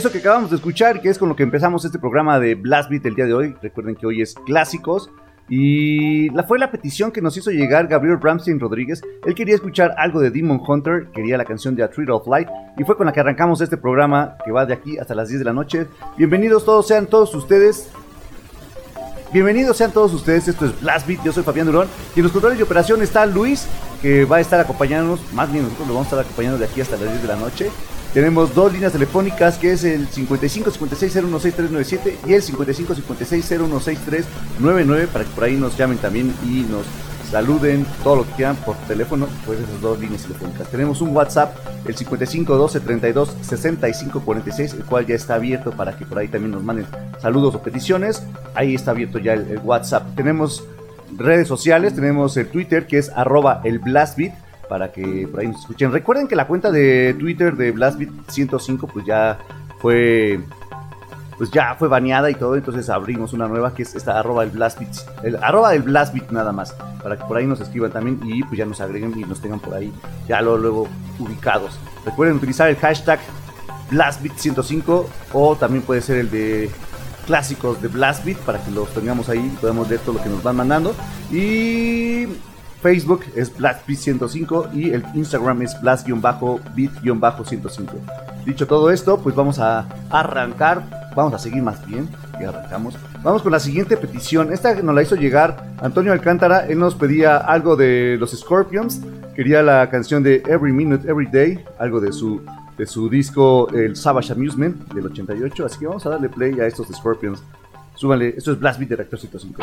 Eso que acabamos de escuchar, que es con lo que empezamos este programa de Blast Beat el día de hoy. Recuerden que hoy es clásicos. Y la, fue la petición que nos hizo llegar Gabriel Bramstein Rodríguez. Él quería escuchar algo de Demon Hunter, quería la canción de A Treat of Light. Y fue con la que arrancamos este programa que va de aquí hasta las 10 de la noche. Bienvenidos todos, sean todos ustedes. Bienvenidos sean todos ustedes, esto es Blast Beat, yo soy Fabián Durón y en los controles de operación está Luis, que va a estar acompañándonos, más bien nosotros lo vamos a estar acompañando de aquí hasta las 10 de la noche. Tenemos dos líneas telefónicas que es el 55 56 016397 y el 55 56 016399 para que por ahí nos llamen también y nos saluden todo lo que quieran por teléfono, pues esas dos líneas telefónicas. Tenemos un WhatsApp, el 55 12 32 65 46, el cual ya está abierto para que por ahí también nos manden saludos o peticiones. Ahí está abierto ya el, el WhatsApp. Tenemos redes sociales, tenemos el Twitter que es arroba el blastbeat para que por ahí nos escuchen. Recuerden que la cuenta de Twitter de BlastBeat105 pues ya fue pues ya fue baneada y todo, entonces abrimos una nueva que es esta arroba del Blastbeat, el arroba del Blastbeat nada más, para que por ahí nos escriban también y pues ya nos agreguen y nos tengan por ahí ya luego, luego ubicados. Recuerden utilizar el hashtag Blast Beat 105 o también puede ser el de clásicos de Blast Beat para que los tengamos ahí y podamos ver todo lo que nos van mandando. Y Facebook es Blast Beat 105 y el Instagram es Blast-Beat-105. Dicho todo esto, pues vamos a arrancar, vamos a seguir más bien, y arrancamos. Vamos con la siguiente petición. Esta nos la hizo llegar Antonio Alcántara. Él nos pedía algo de los Scorpions. Quería la canción de Every Minute, Every Day, algo de su de su disco El Savage Amusement del 88. Así que vamos a darle play a estos Scorpions. Súbanle, esto es Blast Beat de Reactor 105.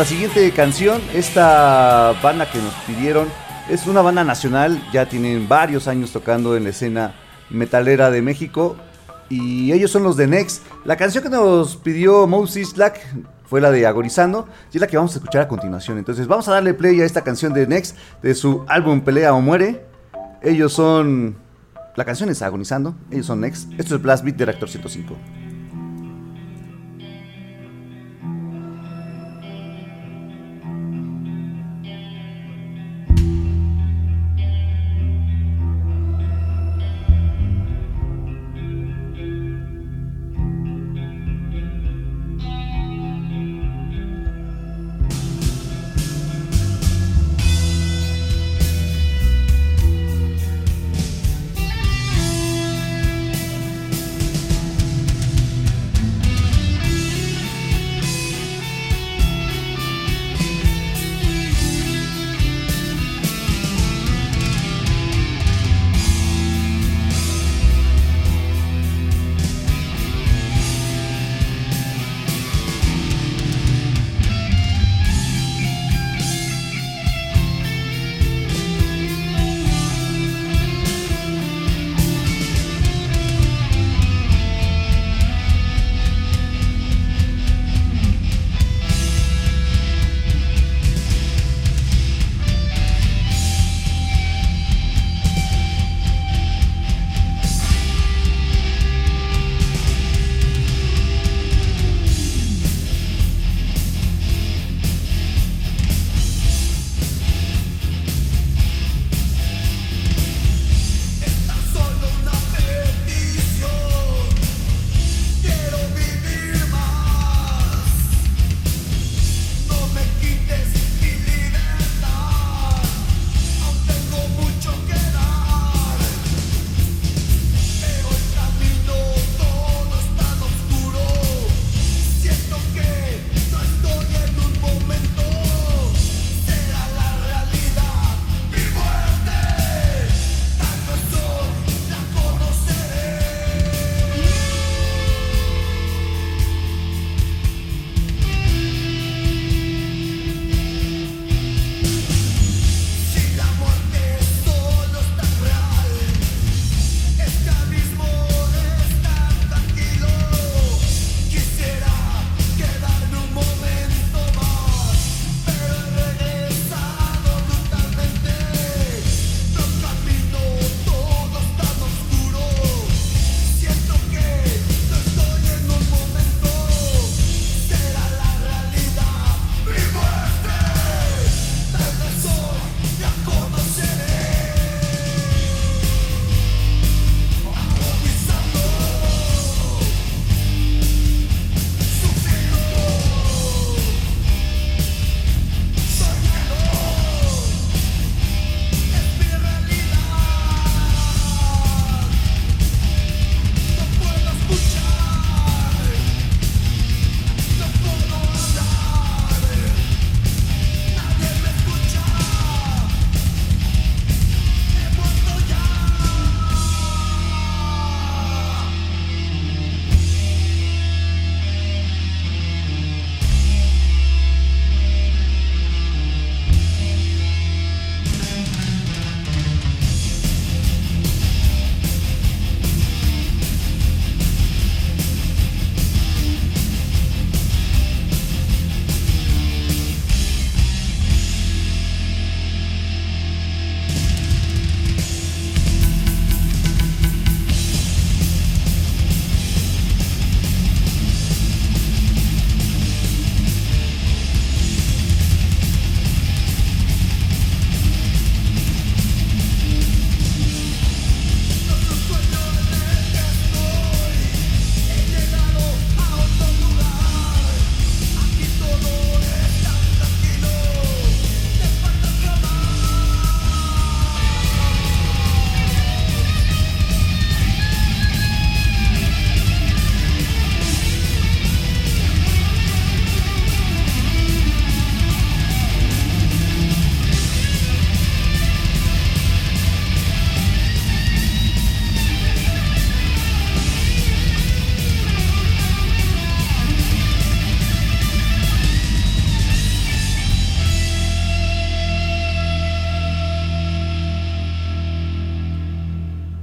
La siguiente canción. Esta banda que nos pidieron es una banda nacional, ya tienen varios años tocando en la escena metalera de México y ellos son los de Next. La canción que nos pidió Moses Slack fue la de Agonizando y es la que vamos a escuchar a continuación. Entonces vamos a darle play a esta canción de Next de su álbum Pelea o Muere. Ellos son... La canción es Agonizando, ellos son Next. Esto es Blast Beat de Reactor 105.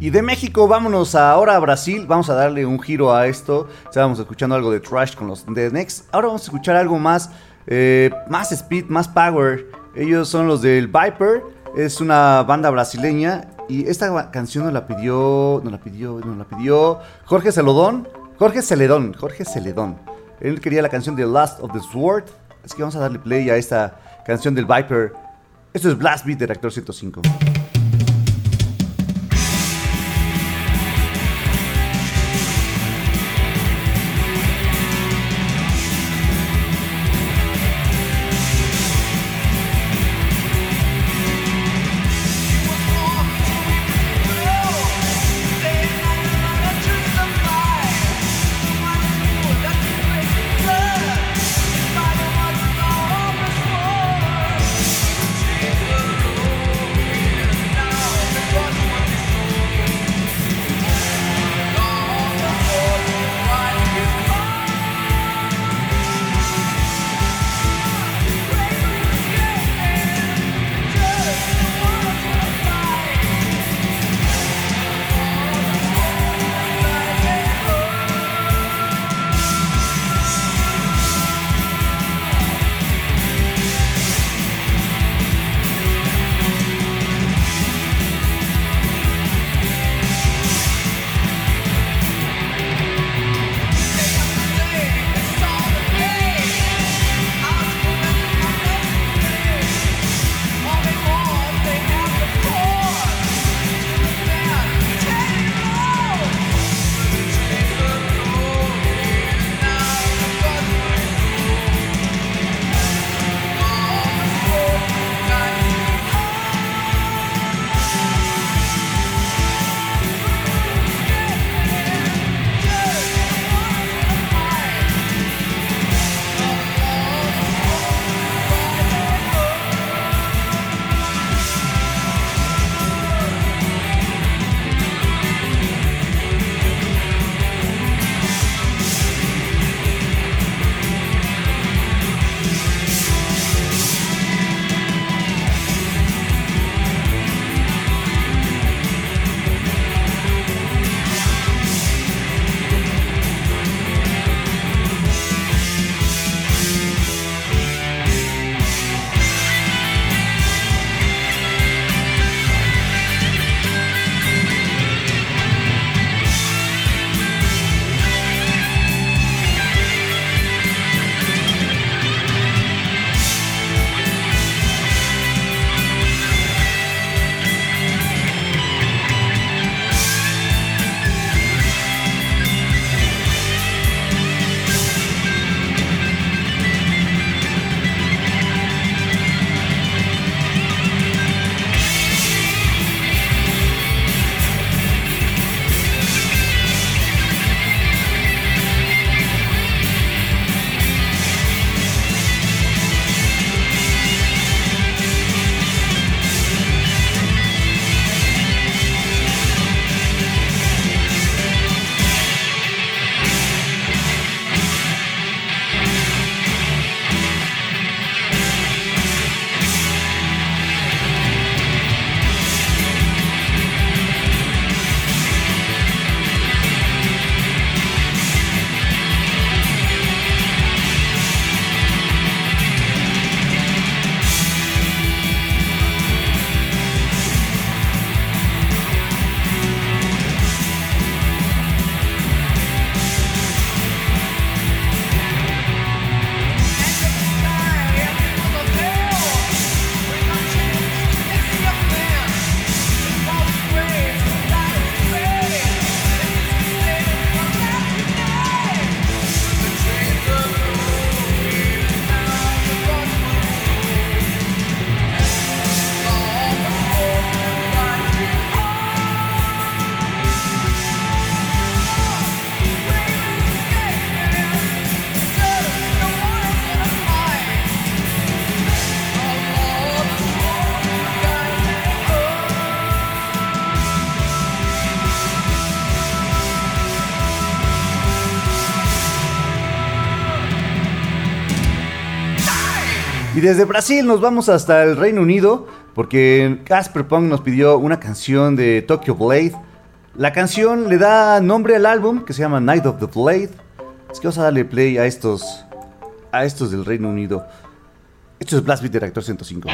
Y de México vámonos ahora a Brasil, vamos a darle un giro a esto. Estábamos escuchando algo de Trash con los The Next. Ahora vamos a escuchar algo más, eh, más speed, más power. Ellos son los del Viper, es una banda brasileña y esta canción nos la pidió, nos la pidió, nos la pidió Jorge Celedón, Jorge Celedón, Jorge Celedón. Él quería la canción de Last of the Sword, así que vamos a darle play a esta canción del Viper. Esto es Blast Beat de Reactor 105. Desde Brasil nos vamos hasta el Reino Unido porque Casper Punk nos pidió una canción de Tokyo Blade. La canción le da nombre al álbum que se llama Night of the Blade. Es que vamos a darle play a estos, a estos del Reino Unido. Esto es Blast Beat de Reactor 105.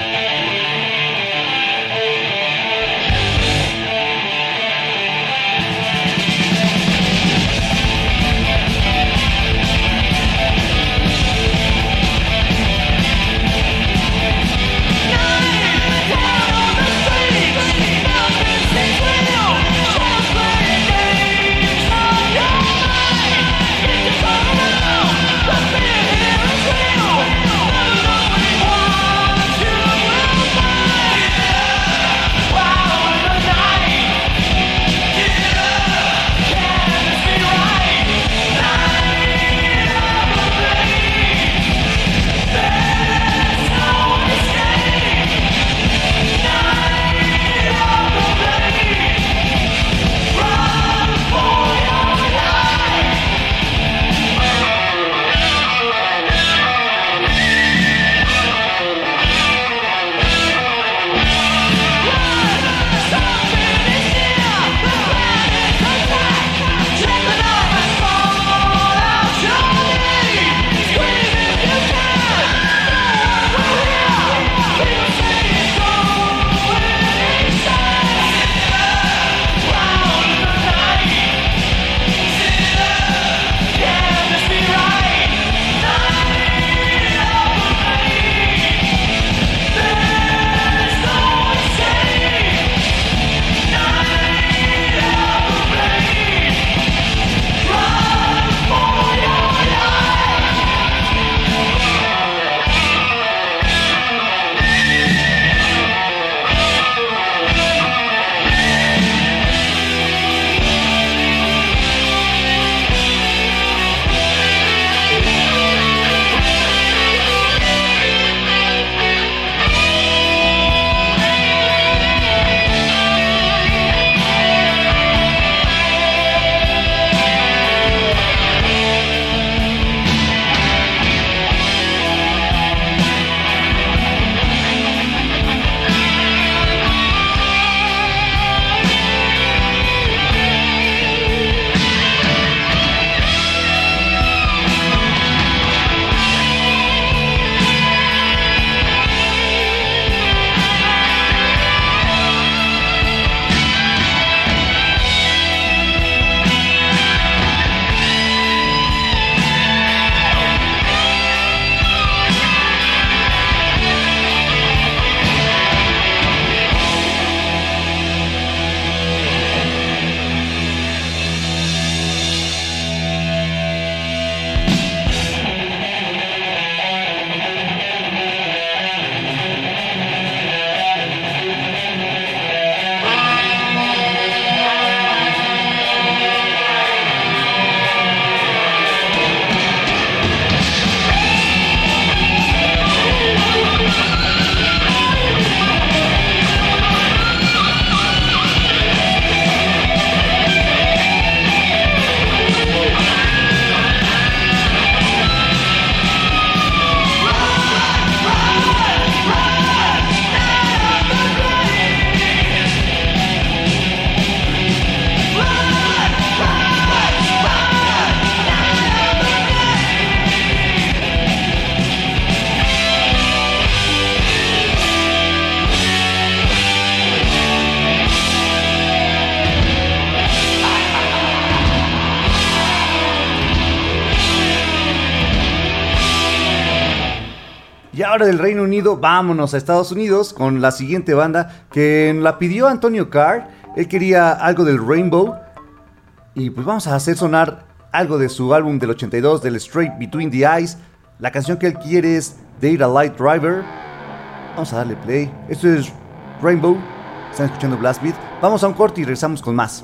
Ahora del Reino Unido, vámonos a Estados Unidos con la siguiente banda que la pidió Antonio Carr. Él quería algo del Rainbow. Y pues vamos a hacer sonar algo de su álbum del 82, del Straight Between the Eyes. La canción que él quiere es Data Light Driver. Vamos a darle play. Esto es Rainbow. Están escuchando Blast Beat. Vamos a un corte y regresamos con más.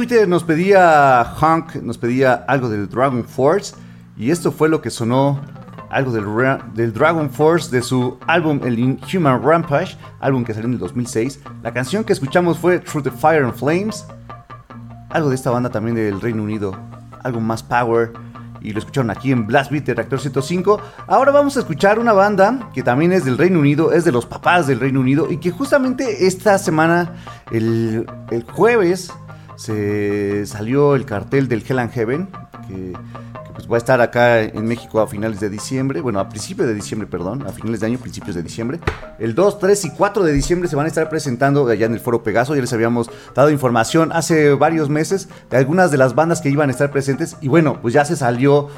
Twitter nos pedía Hunk, nos pedía algo del Dragon Force. Y esto fue lo que sonó algo del, del, Dragon Force de su álbum El Inhuman Rampage, álbum que salió en el 2006. La canción que escuchamos fue Through the Fire and Flames, algo de esta banda también del Reino Unido, algo más power. Y lo escucharon aquí en Blast Beat de Reactor 105. Ahora vamos a escuchar una banda que también es del Reino Unido, es de los papás del Reino Unido y que justamente esta semana, el, el jueves, se salió el cartel del Hell and Heaven, que, pues va a estar acá en México a finales de diciembre, bueno, a principios de diciembre, perdón, a finales de año, principios de diciembre. El 2, 3 y 4 de diciembre se van a estar presentando allá en el Foro Pegaso, ya les habíamos dado información hace varios meses de algunas de las bandas que iban a estar presentes y bueno, pues ya se salió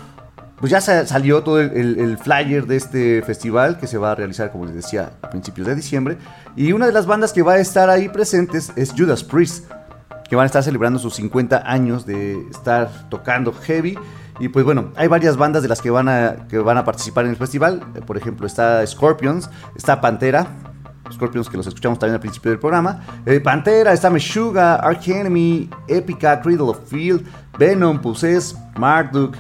pues ya salió todo el, flyer de este festival que se va a realizar, como les decía, a principios de diciembre. Y una de las bandas que va a estar ahí presentes es Judas Priest que van a estar celebrando sus 50 años de estar tocando heavy. Y pues bueno, hay varias bandas de las que van a, que van a participar en el festival. Eh, por ejemplo, está Scorpions, está Pantera, Scorpions que los escuchamos también al principio del programa. Eh, Pantera, está Meshuga, Arch Enemy, Epica, Cradle of Field, Venom, Possess, Marduk,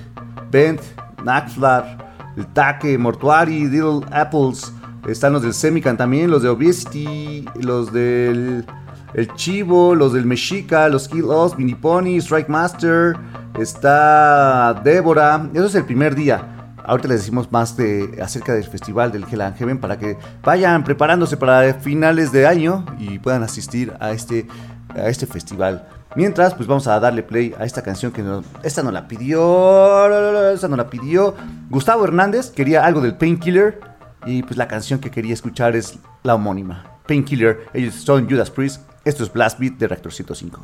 Bent, Naxlar, El Taque, Mortuary, Little Apples. Están los del Semican también, los de Obesity, los del el Chivo, los del Mexica, los Kill Us, Mini Pony, Strike Master, está Débora. Eso es el primer día. Ahorita les decimos más de, acerca del festival del Hell and Heaven para que vayan preparándose para finales de año y puedan asistir a este, a este festival. Mientras, pues vamos a darle play a esta canción que esta no la pidió, esta no la pidió. Gustavo Hernández quería algo del Painkiller y pues la canción que quería escuchar es la homónima. Painkiller, ellos son Judas Priest esto es Blast Beat de Reactor 105.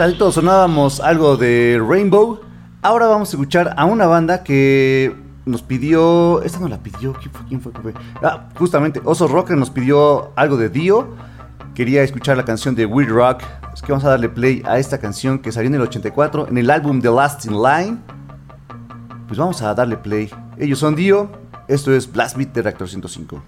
Hace sonábamos algo de Rainbow. Ahora vamos a escuchar a una banda que nos pidió. Esta no la pidió. ¿Quién fue? Ah, justamente, Oso Rocker nos pidió algo de Dio. Quería escuchar la canción de Weird Rock. Es que vamos a darle play a esta canción que salió en el 84 en el álbum The Last in Line. Pues vamos a darle play. Ellos son Dio. Esto es Blast Beat de Reactor 105.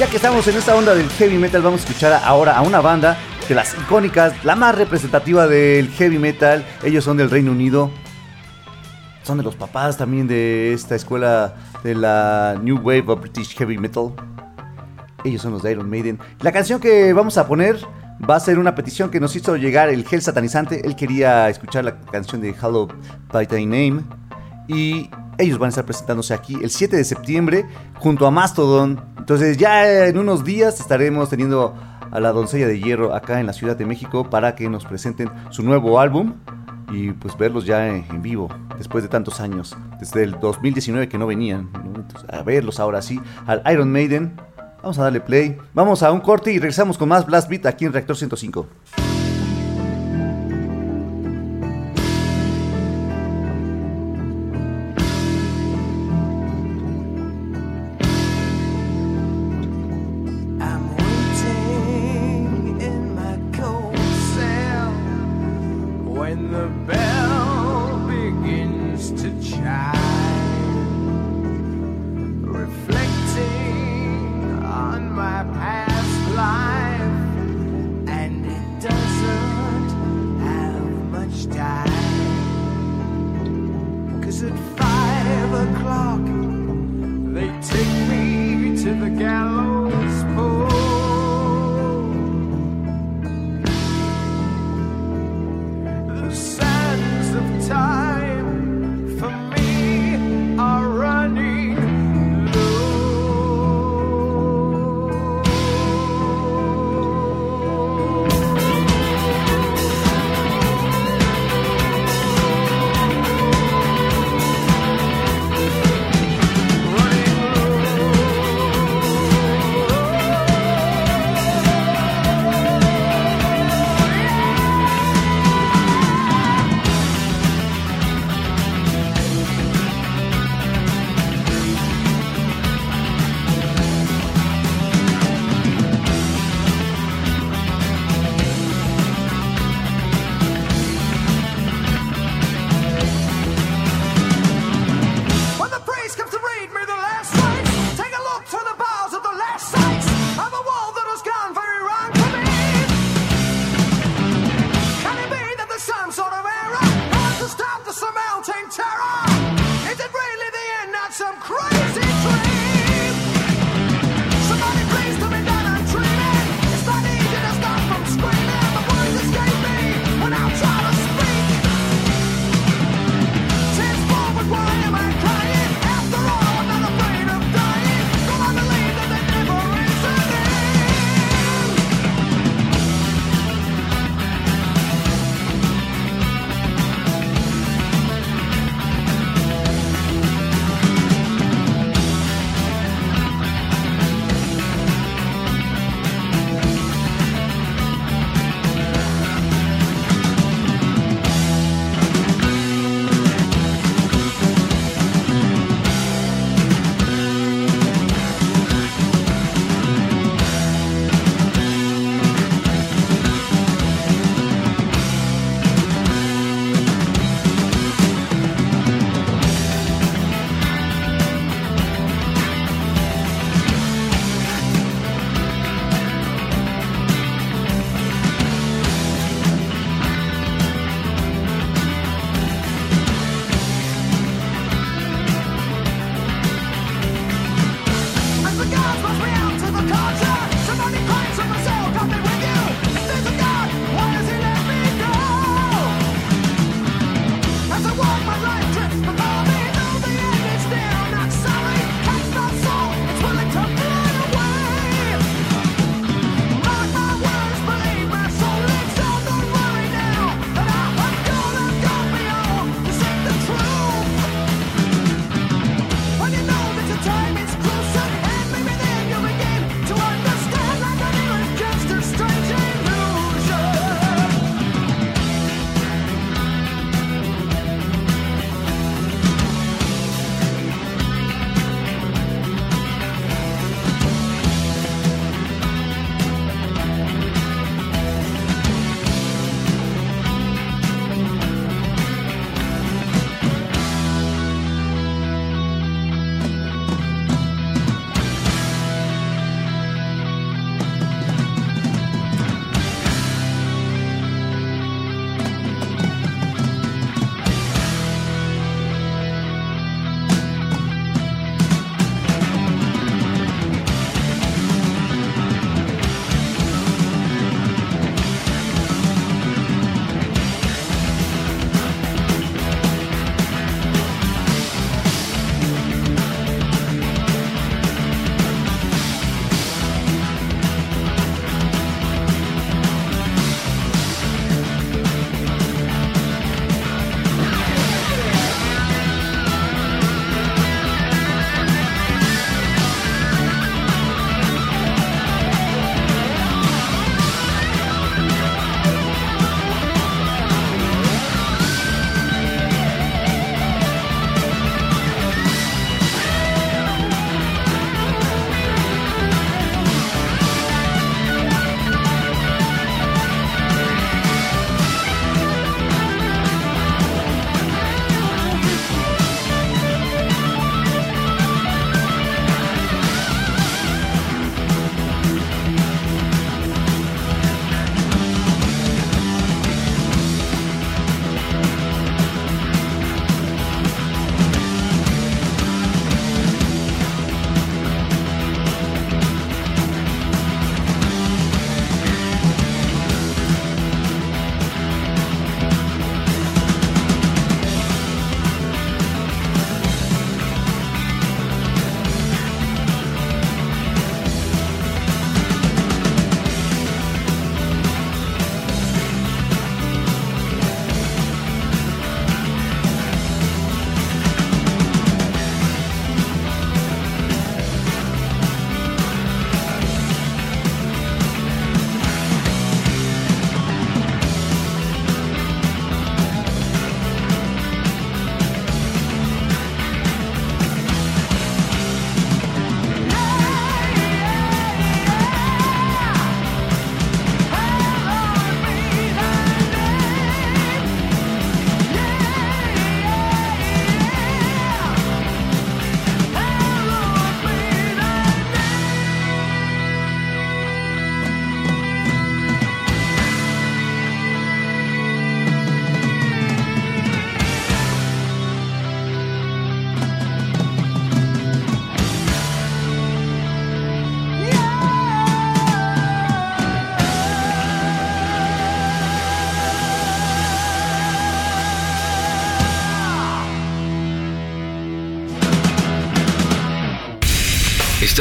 Estamos en esta onda del heavy metal, vamos a escuchar ahora a una banda de las icónicas, la más representativa del heavy metal. Ellos son del Reino Unido. Son de los papás también de esta escuela de la New Wave of British Heavy Metal. Ellos son los de Iron Maiden. La canción que vamos a poner va a ser una petición que nos hizo llegar el Gel Satanizante. Él quería escuchar la canción de Hello by Thy Name. Y ellos van a estar presentándose aquí el 7 de septiembre junto a Mastodon. Entonces ya en unos días estaremos teniendo a la doncella de hierro acá en la Ciudad de México para que nos presenten su nuevo álbum y pues verlos ya en vivo después de tantos años, desde el 2019 que no venían, a verlos ahora sí, al Iron Maiden. Vamos a darle play, vamos a un corte y regresamos con más Blast Beat aquí en Reactor 105.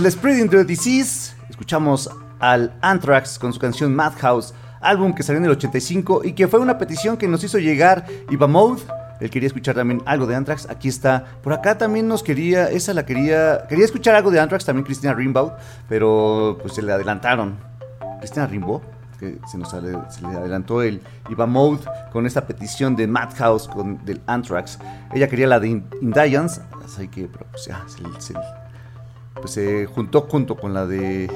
Del Spreading the Disease, escuchamos al Anthrax con su canción Madhouse, álbum que salió en el 85 y que fue una petición que nos hizo llegar Ibamouth. Él quería escuchar también algo de Anthrax. Aquí está. Por acá también nos quería, esa la quería, quería escuchar algo de Anthrax también Cristina Rimbaud, pero pues se le adelantaron. Cristina Rimbaud, que se nos le adelantó el Ibamouth con esta petición de Madhouse con del Anthrax. Ella quería la de Indians, así que pues ya se, se, pues se juntó junto con la de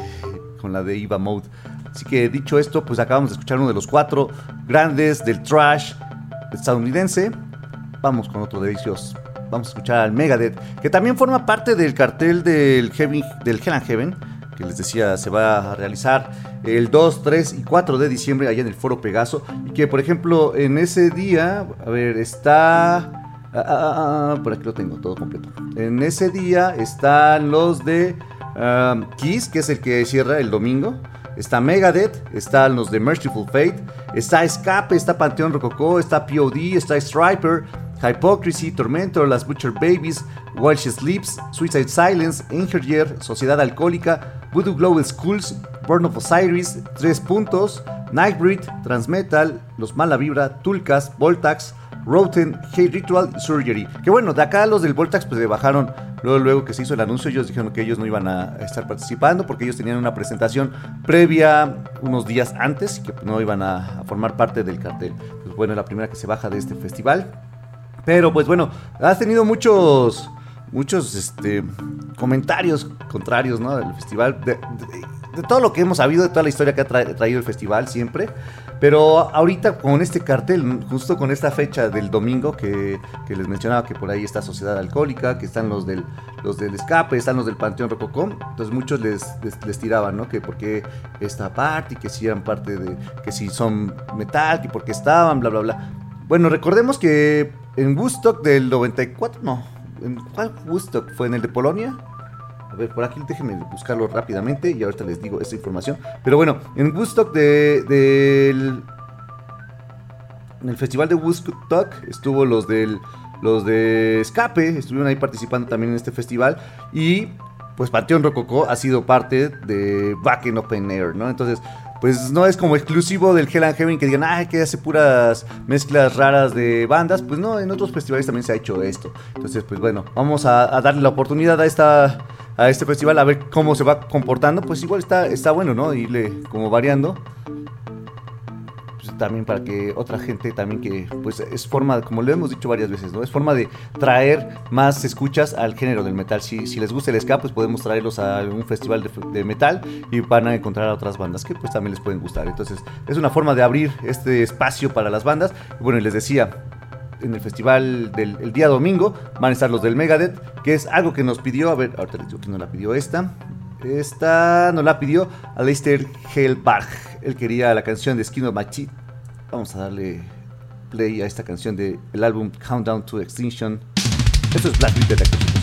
con la de Iva Mode. Así que dicho esto, pues acabamos de escuchar uno de los cuatro grandes del trash estadounidense. Vamos con otro de ellos. Vamos a escuchar al Megadeth, que también forma parte del cartel del, Heaven, del Hell and Heaven, que les decía se va a realizar el 2, 3 y 4 de diciembre allá en el Foro Pegaso. Y que, por ejemplo, en ese día, a ver, está... Ah, ah, ah, por aquí lo tengo todo completo. En ese día están los de Kiss, que es el que cierra el domingo. Está Megadeth, están los de Merciful Fate, está Escape, está Panteón Rococó, está POD, está Striper, Hypocrisy, Tormentor, Las Butcher Babies, While She Sleeps, Suicide Silence, Inherjer, Sociedad Alcohólica, Voodoo Glow Schools, Burn of Osiris, Tres Puntos, Nightbreed, Transmetal, Los Mala Vibra, Tulcas, Voltax, Roten, Hate Ritual Surgery. Que bueno, de acá los del Voltax pues le bajaron luego, luego que se hizo el anuncio, ellos dijeron que ellos no iban a estar participando porque ellos tenían una presentación previa unos días antes y que no iban a, formar parte del cartel. Pues bueno, la primera que se baja de este festival. Pero pues bueno, has tenido muchos muchos este, comentarios contrarios ¿no? del festival, de, todo lo que hemos sabido, de toda la historia que ha traído el festival siempre. Pero ahorita con este cartel, justo con esta fecha del domingo que, les mencionaba que por ahí está Sociedad Alcohólica, que están los del, los del escape, están los del Panteón Rococó, entonces muchos les, les, tiraban, ¿no? Que porque esta parte, que si eran parte de, que si son metal, que porque estaban, bla, bla, bla. Bueno, recordemos que en Woodstock del 94, no, ¿en cuál Woodstock? ¿Fue en el de Polonia? A ver, por aquí déjenme buscarlo rápidamente y ahorita les digo esta información. Pero bueno, en Woodstock del... en el festival de Woodstock estuvo los del los de Escape, estuvieron ahí participando también en este festival y pues Panteón Rococó ha sido parte de Back in Open Air, ¿no? Entonces, pues no es como exclusivo del Hell and Heaven que digan, ay, que hace puras mezclas raras de bandas. Pues no, en otros festivales también se ha hecho esto. Entonces, pues bueno, vamos a darle la oportunidad a esta a este festival a ver cómo se va comportando, pues igual está, está bueno, ¿no? Irle como variando. Pues también para que otra gente también que, pues es forma, como lo hemos dicho varias veces, ¿no? Es forma de traer más escuchas al género del metal. Si, si les gusta el ska, pues podemos traerlos a un festival de, de, metal y van a encontrar a otras bandas que pues también les pueden gustar. Entonces es una forma de abrir este espacio para las bandas. bueno, y les decía, en el festival del día domingo van a estar los del Megadeth, que es algo que nos pidió, a ver, ahorita les digo que nos la pidió esta. Esta nos la pidió Aleister Hellbach. Él quería la canción de Skin of Machi. Vamos a darle play a esta canción del álbum Countdown to Extinction. Esto es Black Detective.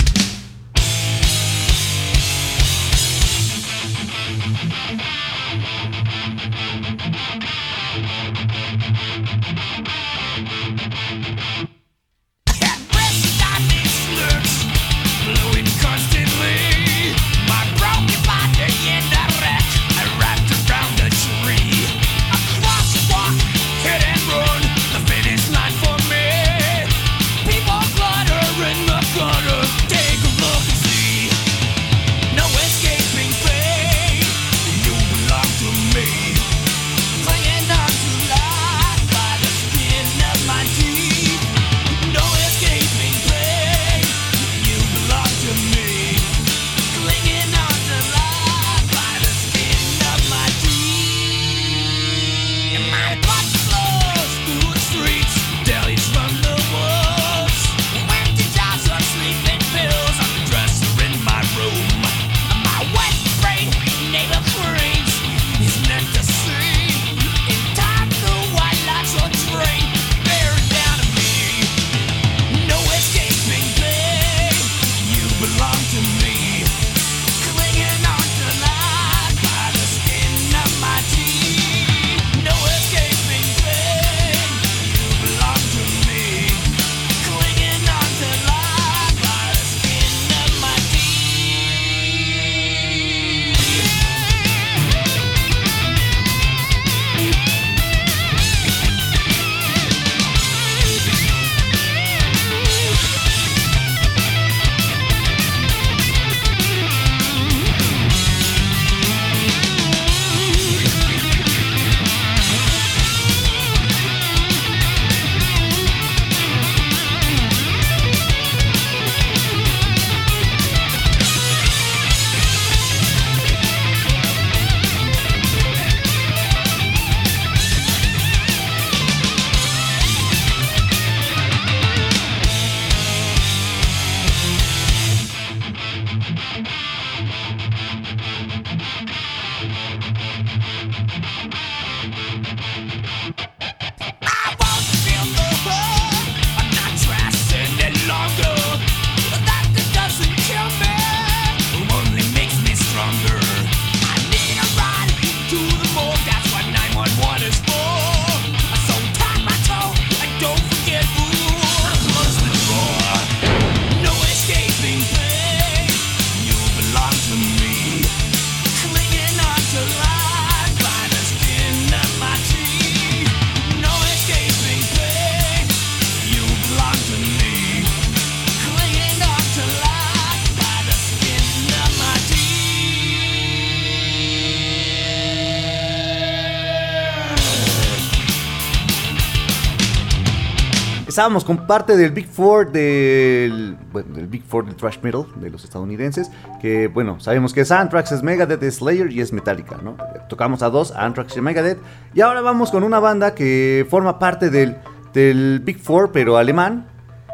Estábamos con parte del Big Four del, bueno, del Big Four del thrash metal de los estadounidenses, que bueno, sabemos que es Anthrax, es Megadeth, es Slayer y es Metallica, ¿no? Tocamos a dos, Anthrax y Megadeth, y ahora vamos con una banda que forma parte del, del Big Four, pero alemán.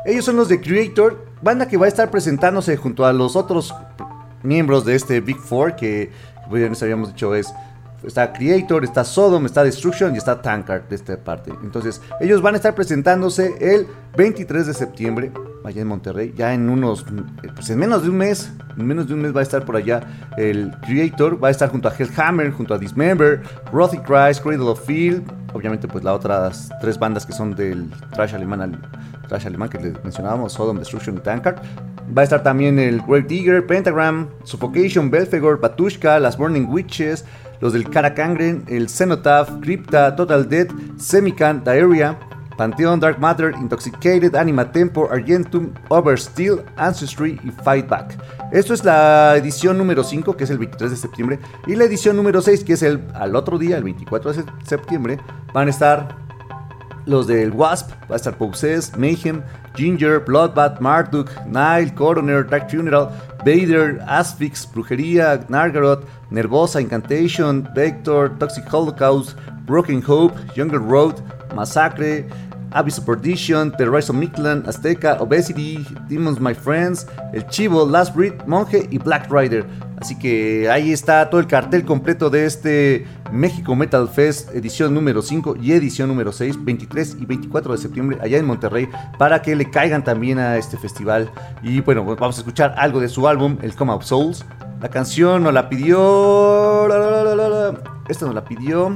Ellos son los de Creator, banda que va a estar presentándose junto a los otros miembros de este Big Four, que pues, ya les habíamos dicho es está Creator, está Sodom, está Destruction y está Tankard de esta parte. Entonces, ellos van a estar presentándose el 23 de septiembre allá en Monterrey. Ya en unos, pues en menos de un mes, en menos de un mes va a estar por allá el Creator. Va a estar junto a Hellhammer, junto a Dismember, Rothy Christ, Cradle of Field. Obviamente, pues las otras tres bandas que son del trash alemán, trash alemán que les mencionábamos, Sodom, Destruction y Tankard. Va a estar también el Great Digger, Pentagram, Suffocation, Belfegor, Batushka, Las Burning Witches, los del Karakangren, el Cenotaph, Crypta, Total Death, Semican, Diarrhea, Pantheon, Dark Matter, Intoxicated, Anima Tempo, Argentum, Oversteel, Ancestry y Fightback. Esto es la edición número 5, que es el 23 de septiembre, y la edición número 6, que es el al otro día, el 24 de septiembre, van a estar los del Wasp, va a estar Mayhem, Ginger, Bloodbath, Marduk, Nile, Coroner, Dark Funeral, Vader, Asphyx, Brujería, Nargaroth, Nervosa, Incantation, Vector, Toxic Holocaust, Broken Hope, Younger Road, Massacre, Abyss of Perdition, Terrorize of Midland, Azteca, Obesity, Demons My Friends, El Chivo, Last Breed, Monje y Black Rider. Así que ahí está todo el cartel completo de este México Metal Fest edición número 5 y edición número 6, 23 y 24 de septiembre allá en Monterrey para que le caigan también a este festival. Y bueno, vamos a escuchar algo de su álbum, el Come of Souls. La canción nos la pidió... Esta nos la pidió...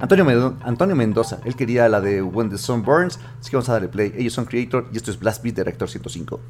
Antonio, Antonio Mendoza, él quería la de When the Sun Burns, así que vamos a darle play. Ellos son Creator y esto es Blast Beat Director 105.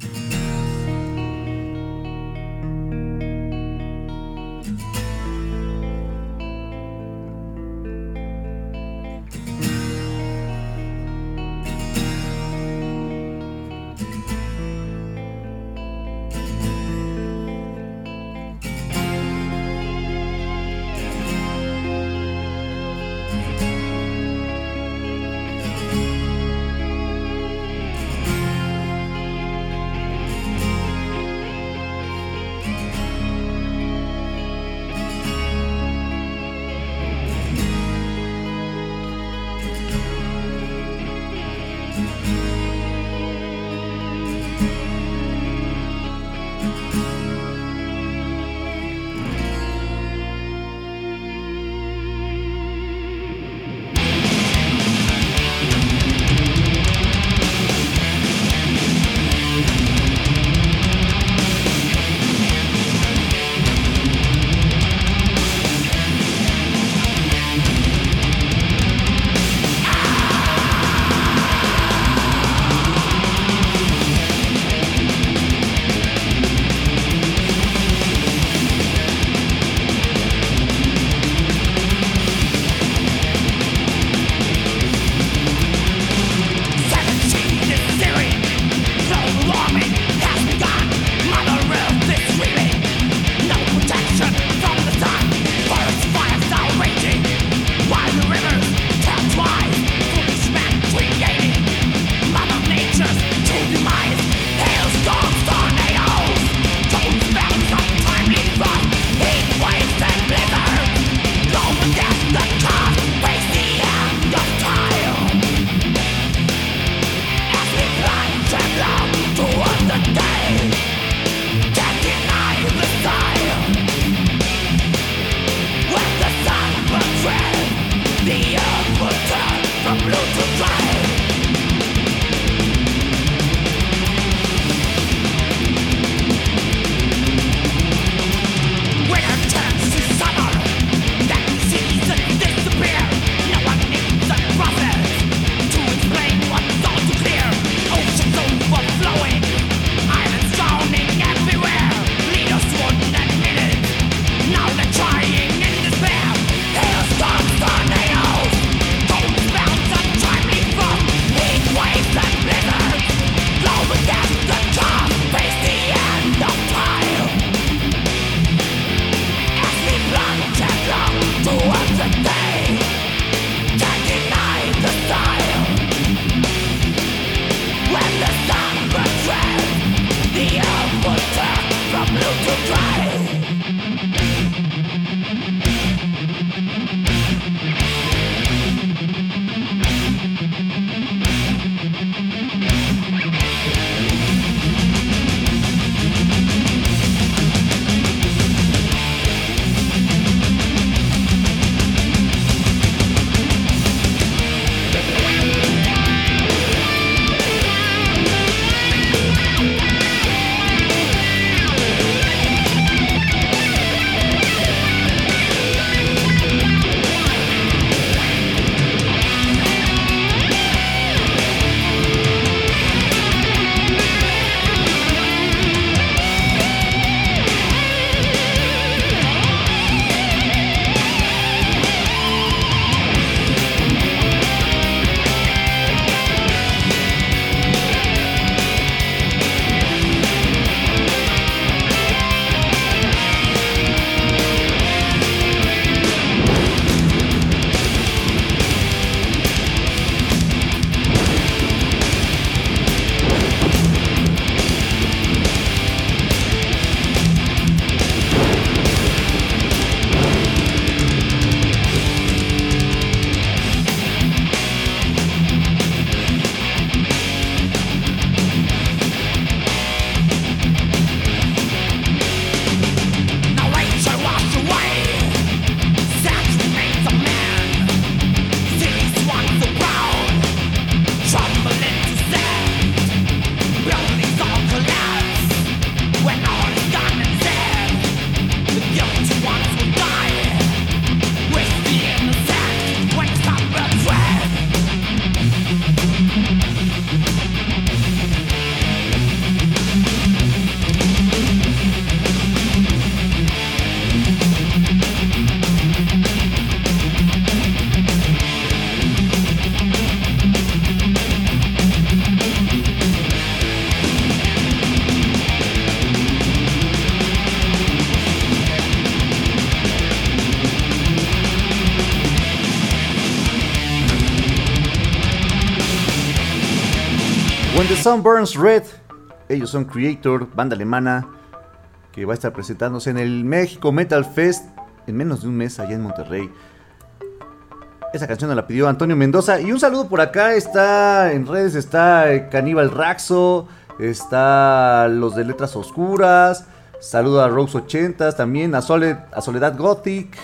When the Sun Burns Red. Ellos son Creator, banda alemana que va a estar presentándose en el México Metal Fest en menos de un mes allá en Monterrey. Esa canción la pidió Antonio Mendoza. Y un saludo por acá. Está en redes, está Caníbal Raxo. Está los de Letras Oscuras. Saludo a Rose 80 también. A, a Soledad Gothic.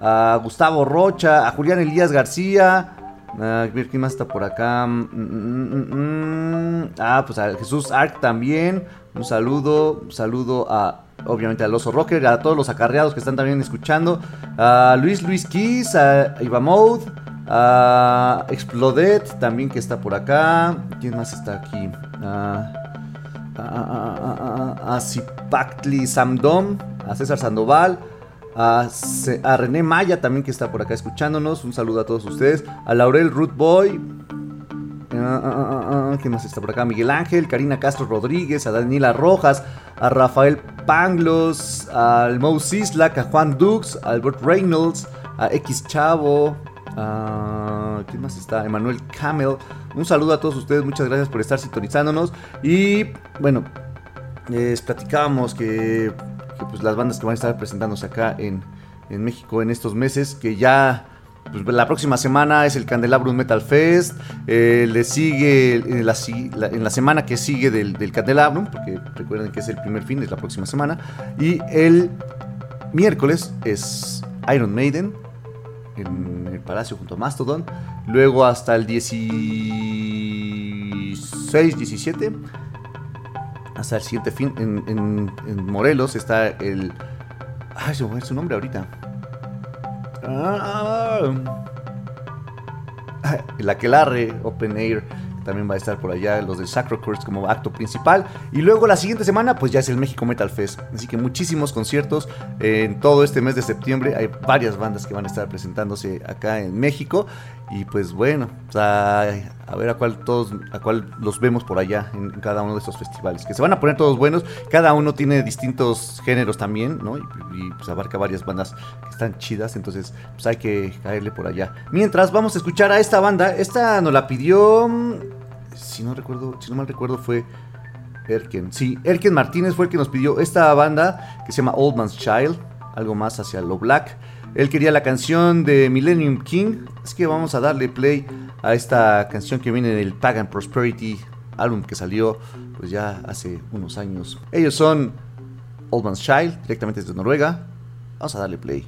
A Gustavo Rocha. A Julián Elías García. A ver quién más está por acá. Mm, mm, mm, ah, pues a Jesús Arc también. Un saludo. Saludo a obviamente al Oso Rocker, a todos los acarreados que están también escuchando, a Luis Luis Kiss, a Mode, a Exploded también que está por acá. ¿Quién más está aquí? A, a, Samdom, a César Sandoval. A, a, René Maya también que está por acá escuchándonos. Un saludo a todos ustedes. A Laurel Root Boy. ¿Quién más está por acá? Miguel Ángel, Karina Castro Rodríguez, a Daniela Rojas, a Rafael Panglos, al Mo Sislak, a Juan Dux, a Albert Reynolds, a X Chavo, a... ¿quién más está? Emanuel Camel. Un saludo a todos ustedes, muchas gracias por estar sintonizándonos. Y bueno, les platicábamos que, pues, las bandas que van a estar presentándose acá en, en México en estos meses, que ya pues, la próxima semana es el Candelabrum Metal Fest. Eh, le sigue en la, en la, semana que sigue del, del, Candelabrum, porque recuerden que es el primer fin, es la próxima semana. Y el miércoles es Iron Maiden en el Palacio junto a Mastodon. Luego hasta el 16, 17. Hasta el siguiente fin en, Morelos está el. Ay, su nombre ahorita. Ah, el Aquelarre Open Air también va a estar por allá, los de Sacro como acto principal. Y luego la siguiente semana, pues ya es el México Metal Fest. Así que muchísimos conciertos en todo este mes de septiembre. Hay varias bandas que van a estar presentándose acá en México. Y pues bueno, a ver a cuál todos, a cuál los vemos por allá en, cada uno de estos festivales. Que se van a poner todos buenos. Cada uno tiene distintos géneros también, ¿no? Y, pues abarca varias bandas que están chidas. Entonces, pues hay que caerle por allá. Mientras vamos a escuchar a esta banda. Esta nos la pidió. Si no recuerdo, si no mal recuerdo, fue Erken. Sí, Erken Martínez fue el que nos pidió esta banda que se llama Old Man's Child. Algo más hacia lo black. Él quería la canción de Millennium King. Es que vamos a darle play a esta canción que viene del Pagan Prosperity álbum que salió pues ya hace unos años. Ellos son Old Man's Child, directamente desde Noruega. Vamos a darle play.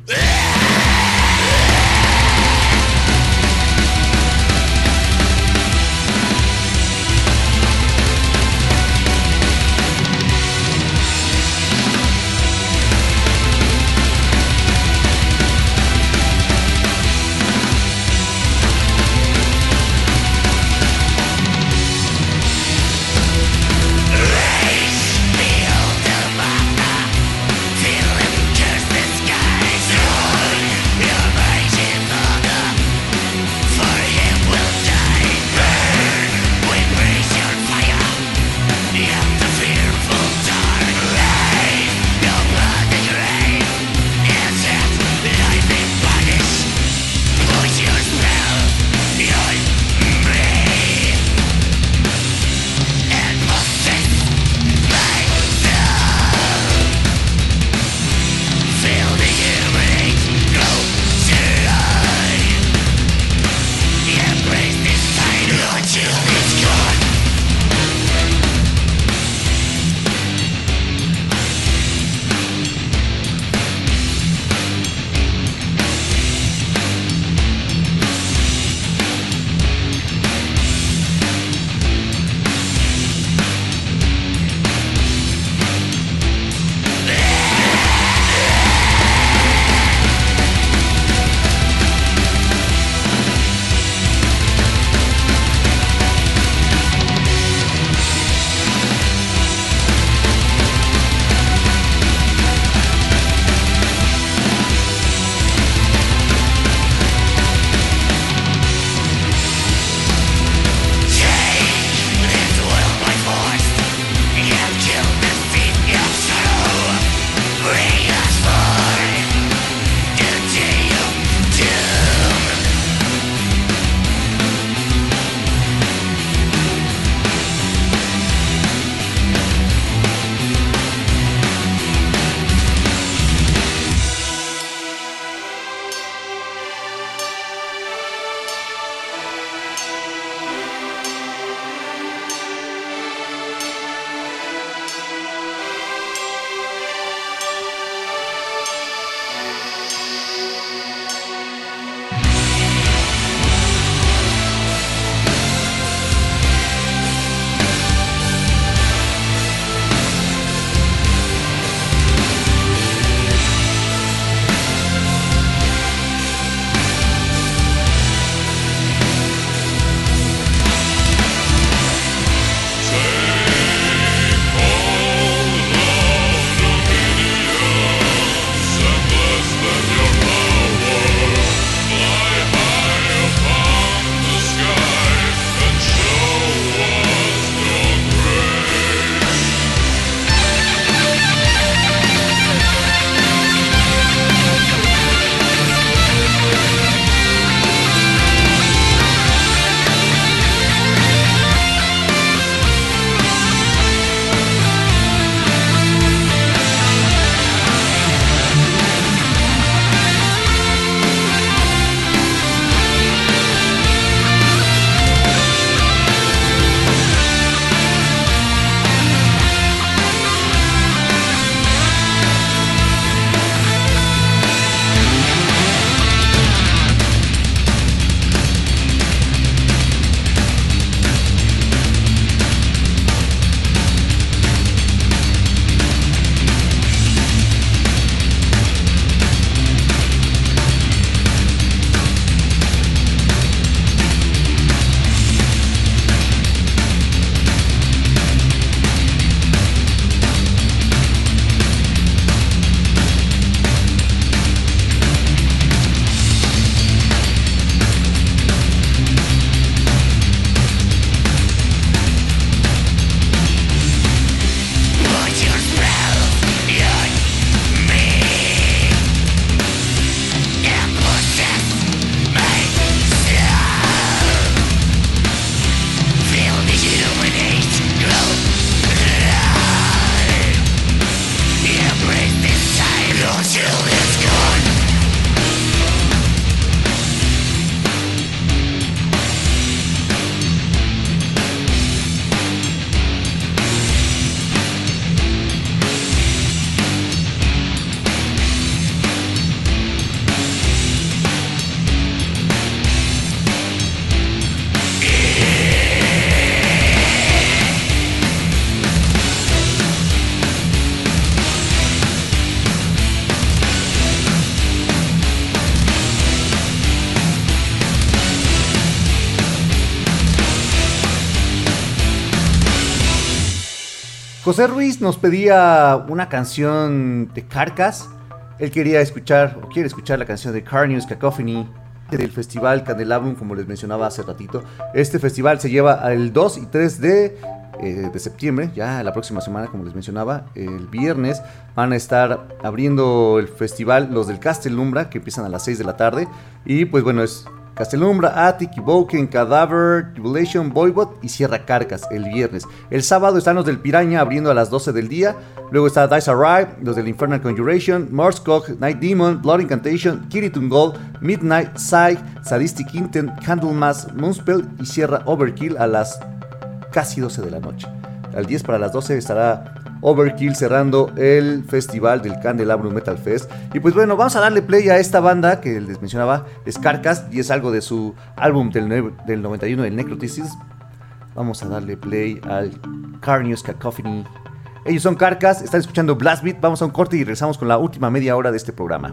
José Ruiz nos pedía una canción de Carcas. Él quería escuchar, o quiere escuchar la canción de Carnius Cacophony del Festival Candelabrum, como les mencionaba hace ratito. Este festival se lleva el 2 y 3 de, eh, de septiembre, ya la próxima semana, como les mencionaba. El viernes van a estar abriendo el festival los del Castelumbra, que empiezan a las 6 de la tarde. Y pues bueno, es Castelumbra, Attic, Evoken, Cadaver, Tribulation, Voivod y Sierra Carcas el viernes. El sábado están los del Piraña abriendo a las 12 del día. Luego está Dice Arrive, los del Infernal Conjuration, Morskog, Night Demon, Blood Incantation, Kiritun Gold, Midnight, Psy, Sadistic Intent, Candlemas, Moonspell y Sierra Overkill a las casi 12 de la noche. Al 10 para las 12 estará Overkill cerrando el festival del Candelabrum Metal Fest. Y pues bueno, vamos a darle play a esta banda que les mencionaba, es Carcass, y es algo de su álbum del, del 91, el Necroticis. Vamos a darle play al Carnius Cacophony. Ellos son Carcass, están escuchando Blast Beat. Vamos a un corte y regresamos con la última media hora de este programa.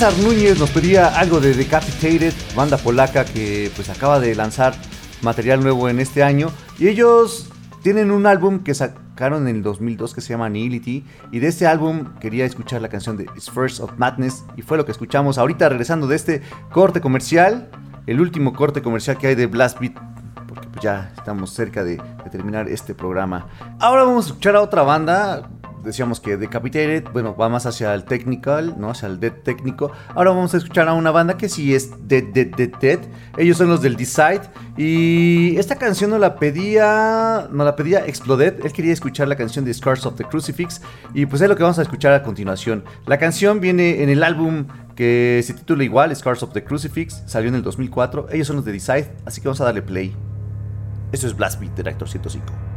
César Núñez nos pedía algo de Decapitated, banda polaca que pues acaba de lanzar material nuevo en este año. Y ellos tienen un álbum que sacaron en el 2002 que se llama Nihility. Y de este álbum quería escuchar la canción de It's First of Madness. Y fue lo que escuchamos ahorita regresando de este corte comercial, el último corte comercial que hay de Blast Beat porque pues ya estamos cerca de, de terminar este programa. Ahora vamos a escuchar a otra banda decíamos que Decapitated, bueno, va más hacia el technical, ¿no? Hacia el dead técnico. Ahora vamos a escuchar a una banda que sí es Dead, Dead, Dead, Dead. Ellos son los del Decide. Y esta canción no la pedía, no la pedía Exploded. Él quería escuchar la canción de Scars of the Crucifix. Y pues es lo que vamos a escuchar a continuación. La canción viene en el álbum que se titula igual, Scars of the Crucifix. Salió en el 2004. Ellos son los de Decide, así que vamos a darle play. Eso es Blast Beat, Director 105.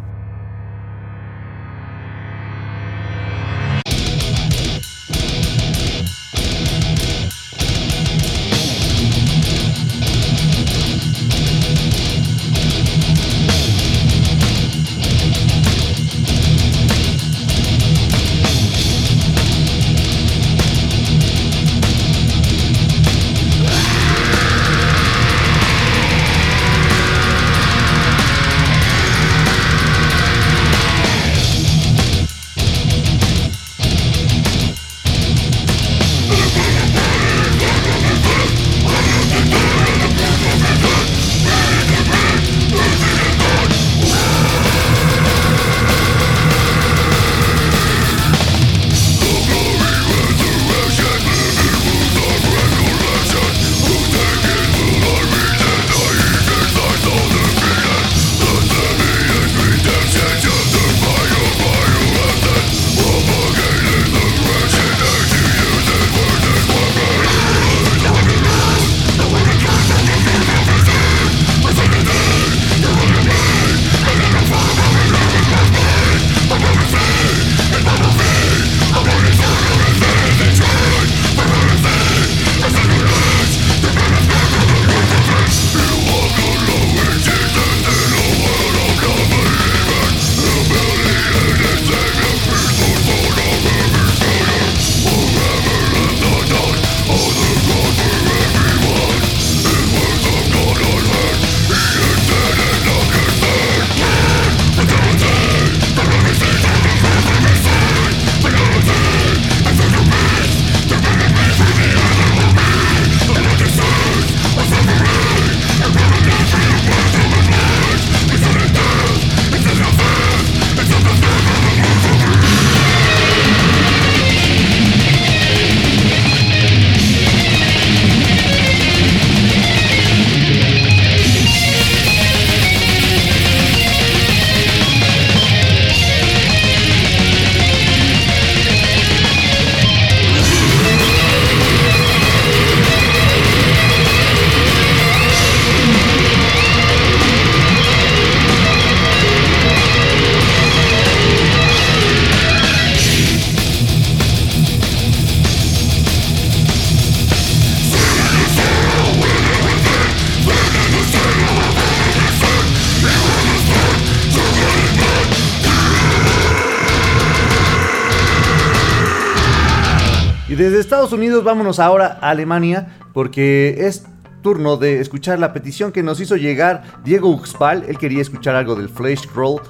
Vámonos ahora a Alemania, porque es turno de escuchar la petición que nos hizo llegar Diego Uxpal. Él quería escuchar algo del Flash Crawl.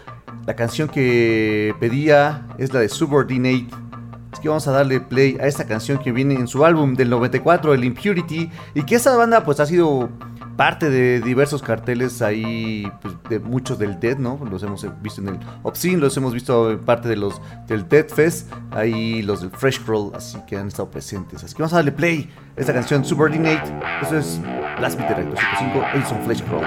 La canción que pedía es la de Subordinate. Es que vamos a darle play a esta canción que viene en su álbum del 94, el Impurity, y que esa banda pues ha sido parte de diversos carteles ahí, pues, de muchos del Dead, ¿no? Los hemos visto en el Obscene, los hemos visto en parte de los del Dead Fest, ahí los del Fresh Crawl, así que han estado presentes. Así que vamos a darle play a esta canción Subordinate. Eso es Last Beat Recto 105, Edison Fresh Crawl.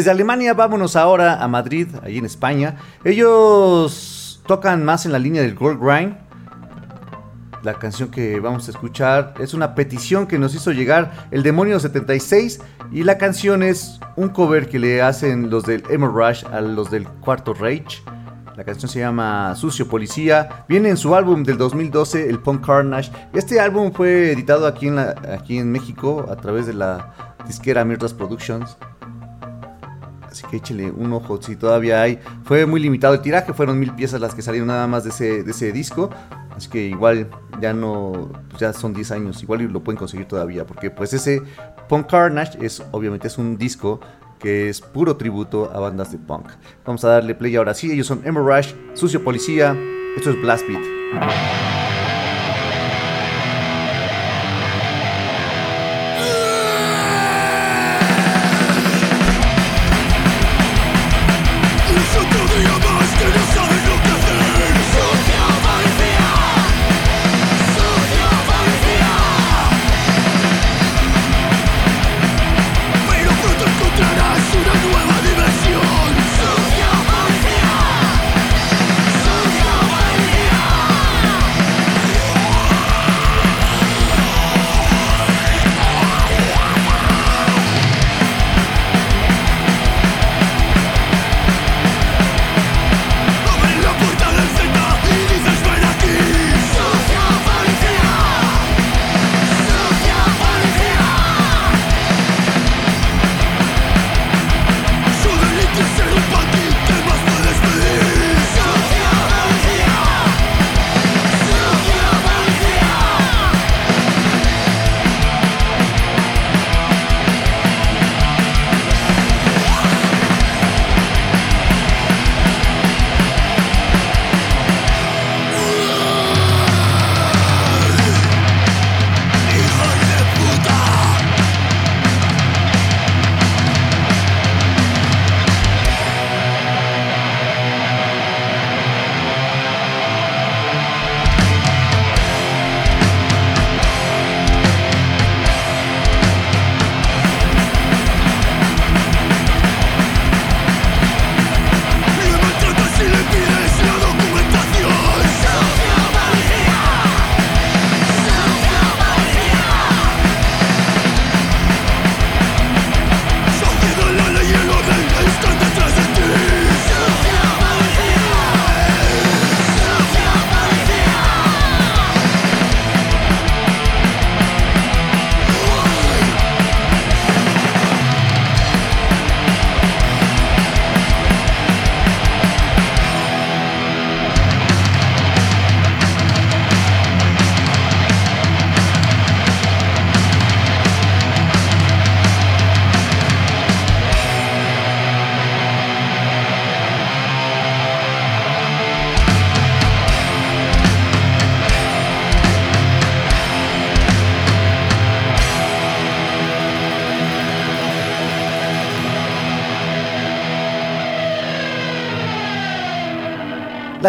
Desde Alemania vámonos ahora a Madrid, ahí en España. Ellos tocan más en la línea del Gold Grind. La canción que vamos a escuchar es una petición que nos hizo llegar el Demonio 76 y la canción es un cover que le hacen los del Emo Rush a los del Cuarto Rage. La canción se llama Sucio Policía. Viene en su álbum del 2012, el Punk Carnage. Este álbum fue editado aquí en, aquí en México a través de la disquera Mirtas Productions. Así que échele un ojo si todavía hay. Fue muy limitado el tiraje, fueron mil piezas las que salieron nada más de ese, disco. Así que igual ya no, ya son 10 años, igual lo pueden conseguir todavía. Porque pues ese Punk Carnage es obviamente es un disco que es puro tributo a bandas de punk. Vamos a darle play ahora sí, ellos son Emer Rush, Sucio Policía, esto es Blast Beat.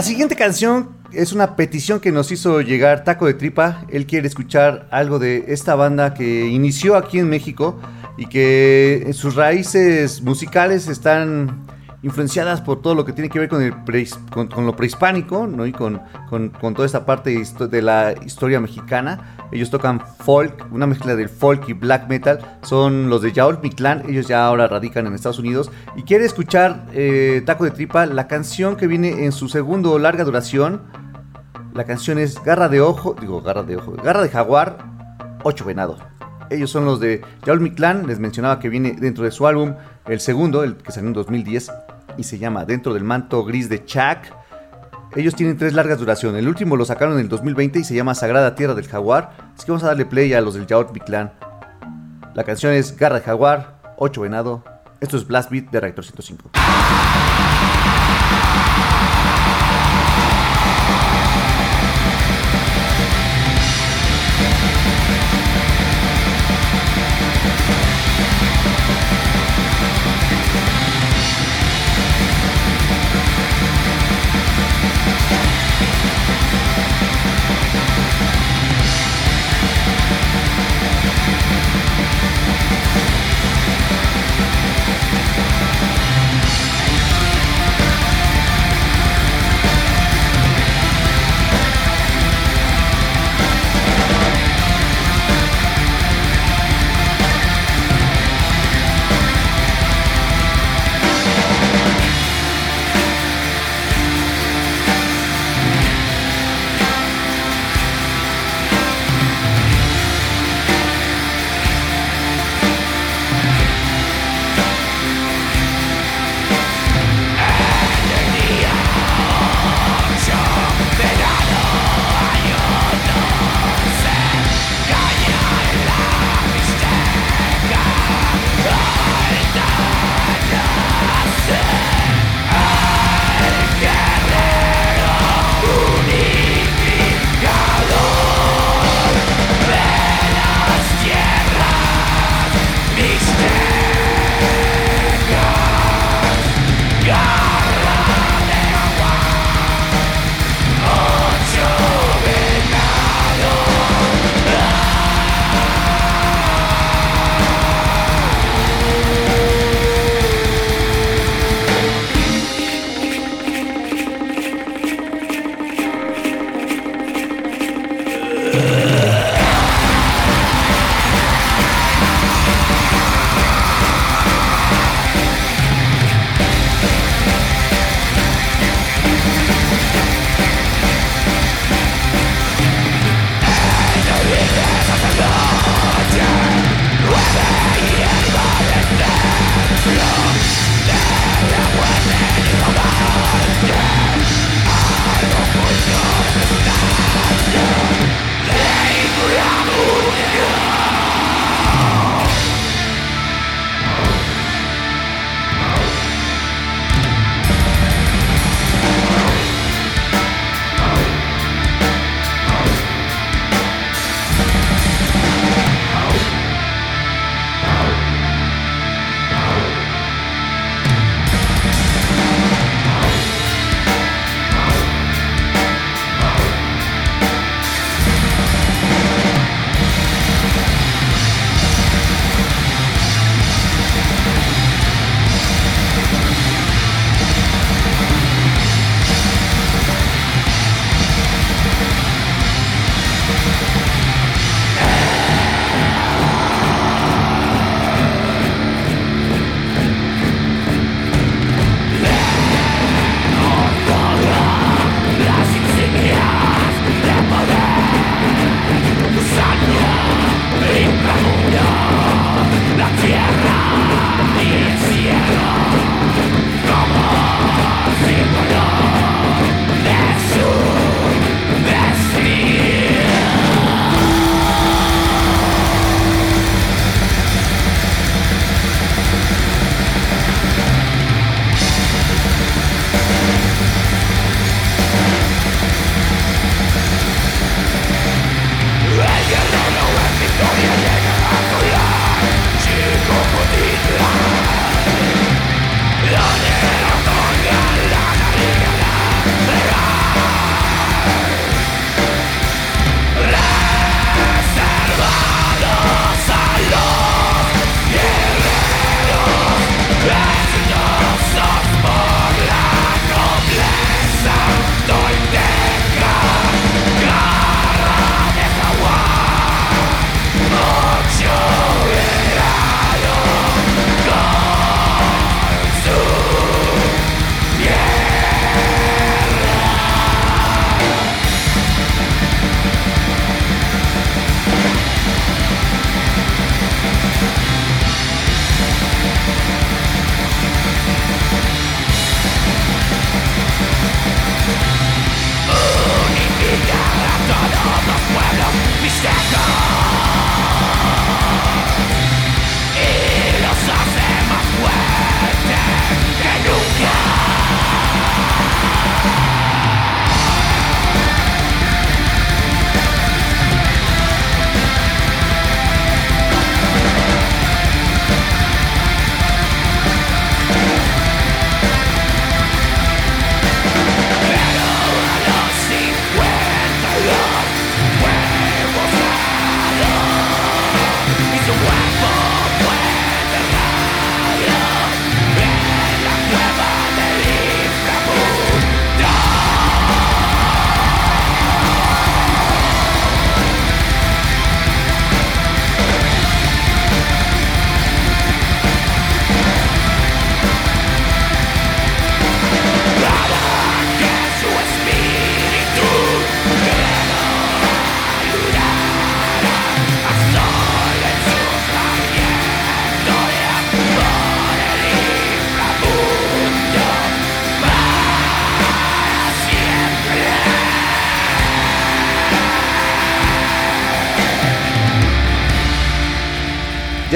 La siguiente canción es una petición que nos hizo llegar Taco de Tripa. Él quiere escuchar algo de esta banda que inició aquí en México y que sus raíces musicales están influenciadas por todo lo que tiene que ver con, el con, lo prehispánico ¿no? y con, con, toda esta parte de la historia mexicana. Ellos tocan folk, una mezcla del folk y black metal. Son los de Yaol Mictlán, ellos ya ahora radican en Estados Unidos. Y quiere escuchar eh, Taco de Tripa, la canción que viene en su segundo larga duración. La canción es Garra de Ojo, digo Garra de Ojo, Garra de Jaguar, Ocho Venado. Ellos son los de Yaol Mictlán, les mencionaba que viene dentro de su álbum, el segundo, el que salió en 2010, y se llama Dentro del manto gris de Chuck. Ellos tienen tres largas duraciones. El último lo sacaron en el 2020 y se llama Sagrada Tierra del Jaguar. Así que vamos a darle play a los del Yaot Clan. La canción es Garra de Jaguar, 8 Venado. Esto es Blast Beat de Reactor 105.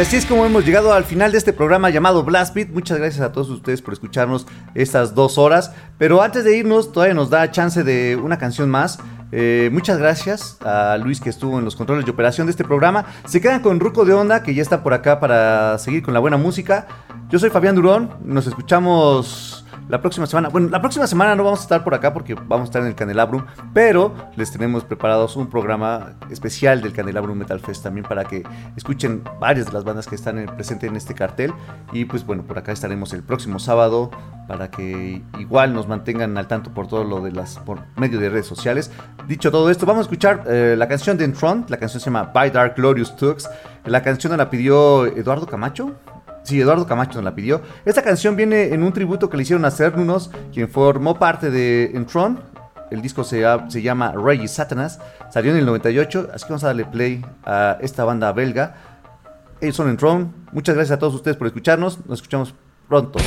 Así es como hemos llegado al final de este programa llamado Blast Beat. Muchas gracias a todos ustedes por escucharnos estas dos horas. Pero antes de irnos, todavía nos da chance de una canción más. Eh, muchas gracias a Luis que estuvo en los controles de operación de este programa. Se quedan con Ruco de Onda, que ya está por acá para seguir con la buena música. Yo soy Fabián Durón. Nos escuchamos la próxima semana. Bueno, la próxima semana no vamos a estar por acá porque vamos a estar en el Candelabrum, pero les tenemos preparados un programa especial del Candelabrum Metal Fest también para que escuchen varias de las bandas que están presentes en este cartel. Y pues bueno, por acá estaremos el próximo sábado para que igual nos mantengan al tanto por todo lo de las por medio de redes sociales. Dicho todo esto, vamos a escuchar eh, la canción de Entron, la canción se llama By Dark Glorious Tux. La canción la pidió Eduardo Camacho, Sí, Eduardo Camacho nos la pidió. Esta canción viene en un tributo que le hicieron a Cernunos, quien formó parte de Entron. El disco se, se llama Rey Satanas. Salió en el 98, así que vamos a darle play a esta banda belga. Ellos son Entron. Muchas gracias a todos ustedes por escucharnos. Nos escuchamos pronto.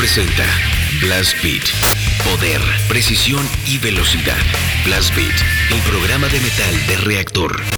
Presenta Blast Beat. Poder, precisión y velocidad. Blast Beat, el programa de metal de reactor.